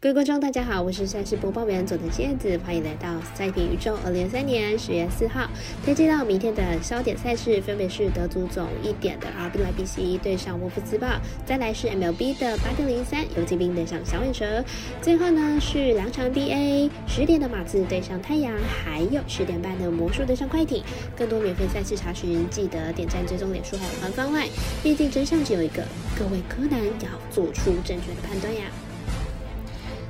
各位观众，大家好，我是赛事播报员佐藤叶子，欢迎来到赛评宇宙。二零二三年十月四号，推荐到明天的焦点赛事，分别是德足总一点的 RB 莱比锡对上沃夫斯堡，再来是 MLB 的八点零三游击兵对上小尾蛇，最后呢是两场 BA 十点的马刺对上太阳，还有十点半的魔术对上快艇。更多免费赛事查询，记得点赞、追踪脸书还有官方外，毕竟真相只有一个，各位柯南要做出正确的判断呀。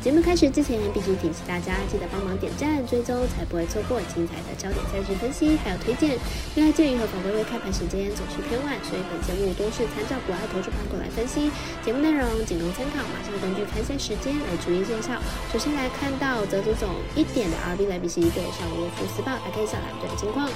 节目开始之前，必须提醒大家记得帮忙点赞、追踪，才不会错过精彩的焦点赛事分析还有推荐。另外，鉴于和法规为开盘时间总是偏晚，所以本节目都是参照国外投注盘口来分析。节目内容仅供参考，马上根据开赛时间来逐一介绍。首先来看到泽祖总一点的 RB 莱比锡对上沃夫斯堡，来看一下两队的情况。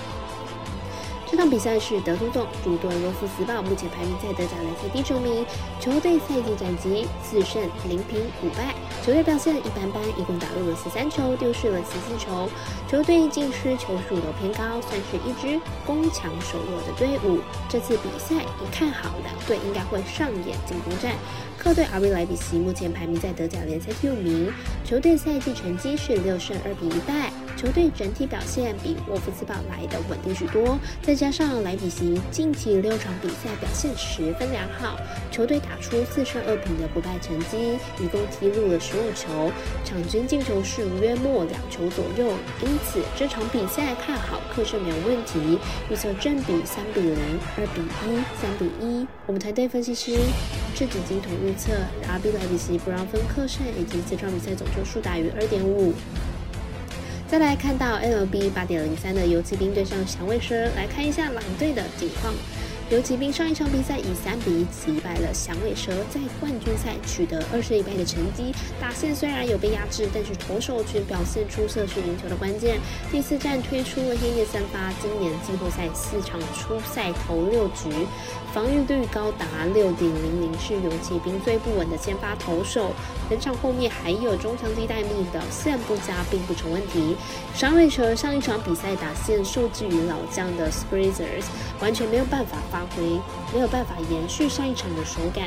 这场比赛是德足总主队罗夫斯堡，目前排名在德甲联赛第九名。球队赛季战绩四胜零平五败，球队表现一般般，一共打入了十三球，丢失了十四球。球队进失球数都偏高，算是一支攻强守弱的队伍。这次比赛一看好，两队应该会上演进攻战。客队阿维莱比锡目前排名在德甲联赛第五名，球队赛季成绩是六胜二平一败。球队整体表现比沃夫斯堡来的稳定许多，再加上莱比锡近期六场比赛表现十分良好，球队打出四胜二平的不败成绩，一共踢入了十五球，场均进球数约莫两球左右，因此这场比赛看好客胜没有问题，预测正比三比零、二比一、三比一。我们团队分析师赤子金童预测，RB 莱比锡不让分客胜，以及这场比赛总球数大于二点五。再来看到 LB 八点零三的游骑兵对上响尾蛇，来看一下狼队的情况。游骑兵上一场比赛以三比一击败了响尾蛇，在冠军赛取得二胜一败的成绩。打线虽然有被压制，但是投手却表现出色，是赢球的关键。第四战推出了黑夜三发，今年季后赛四场初赛投六局，防御率高达六点零零，是游骑兵最不稳的先发投手。本场后面还有中强击待命，表现不佳并不成问题。响尾蛇上一场比赛打线受制于老将的 Spritzers，完全没有办法发。回没有办法延续上一场的手感。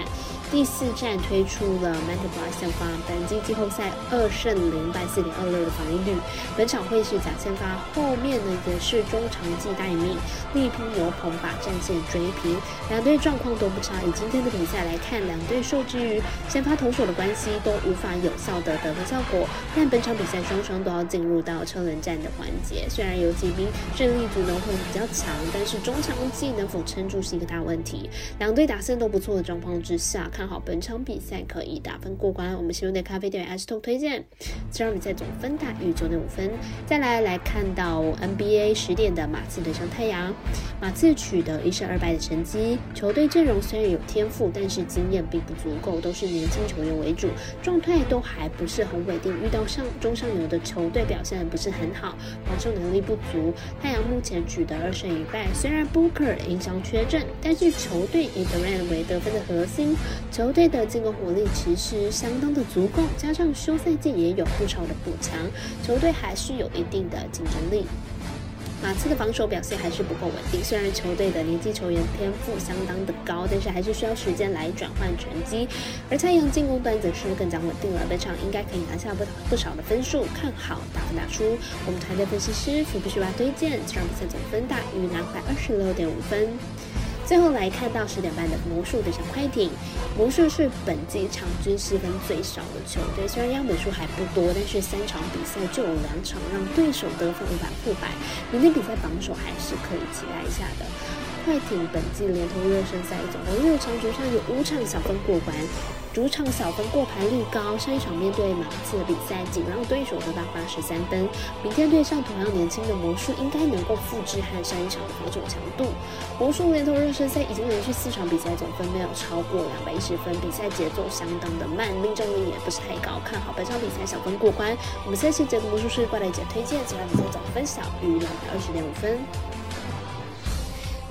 第四站推出了 m a n t b l a s 先发，本季季后赛二胜零败四点二六的防御率。本场会是假先发，后面呢也是中长季待命，力拼牛棚把战线追平。两队状况都不差，以今天的比赛来看，两队受制于先发投手的关系，都无法有效的得分效果。但本场比赛双双都要进入到车轮战的环节，虽然游击兵胜利组能会比较强，但是中长季能否撑住是一个大问题。两队打线都不错的状况之下。看好本场比赛可以打分过关。我们喜欢的咖啡店 S 通推荐，这场比赛总分大于九点五分。再来来看到 NBA 十点的马刺对上太阳，马刺取得一胜二败的成绩。球队阵容虽然有天赋，但是经验并不足够，都是年轻球员为主，状态都还不是很稳定。遇到上中上游的球队表现不是很好，防守能力不足。太阳目前取得二胜一败，虽然 Booker 因伤缺阵，但是球队以 Durant 为得分的核心。球队的进攻火力其实相当的足够，加上休赛季也有不少的补强，球队还是有一定的竞争力。马刺的防守表现还是不够稳定，虽然球队的年轻球员天赋相当的高，但是还是需要时间来转换成绩。而太阳进攻端则是更加稳定了，本场应该可以拿下不不少的分数，看好打分打出。我们团队分析师福布斯巴推荐这场比赛总分大于两百二十六点五分。最后来看到十点半的魔术对上快艇，魔术是本季场均失分最少的球队，虽然样本数还不多，但是三场比赛就有两场让对手得分无法复百，明天比赛榜首还是可以期待一下的。快艇本季连同热身赛总共六场主场有五场小分过关。主场小分过盘率高，上一场面对马刺的比赛仅让对手得到八十三分。明天对上同样年轻的魔术，应该能够复制和上一场的防守强度。魔术连同热身赛已经连续四场比赛总分没有超过两百一十分，比赛节奏相当的慢，命中率也不是太高。看好本场比赛小分过关。我们下期节目魔术师怪雷姐推荐，其他比赛总分小于两百二十点五分。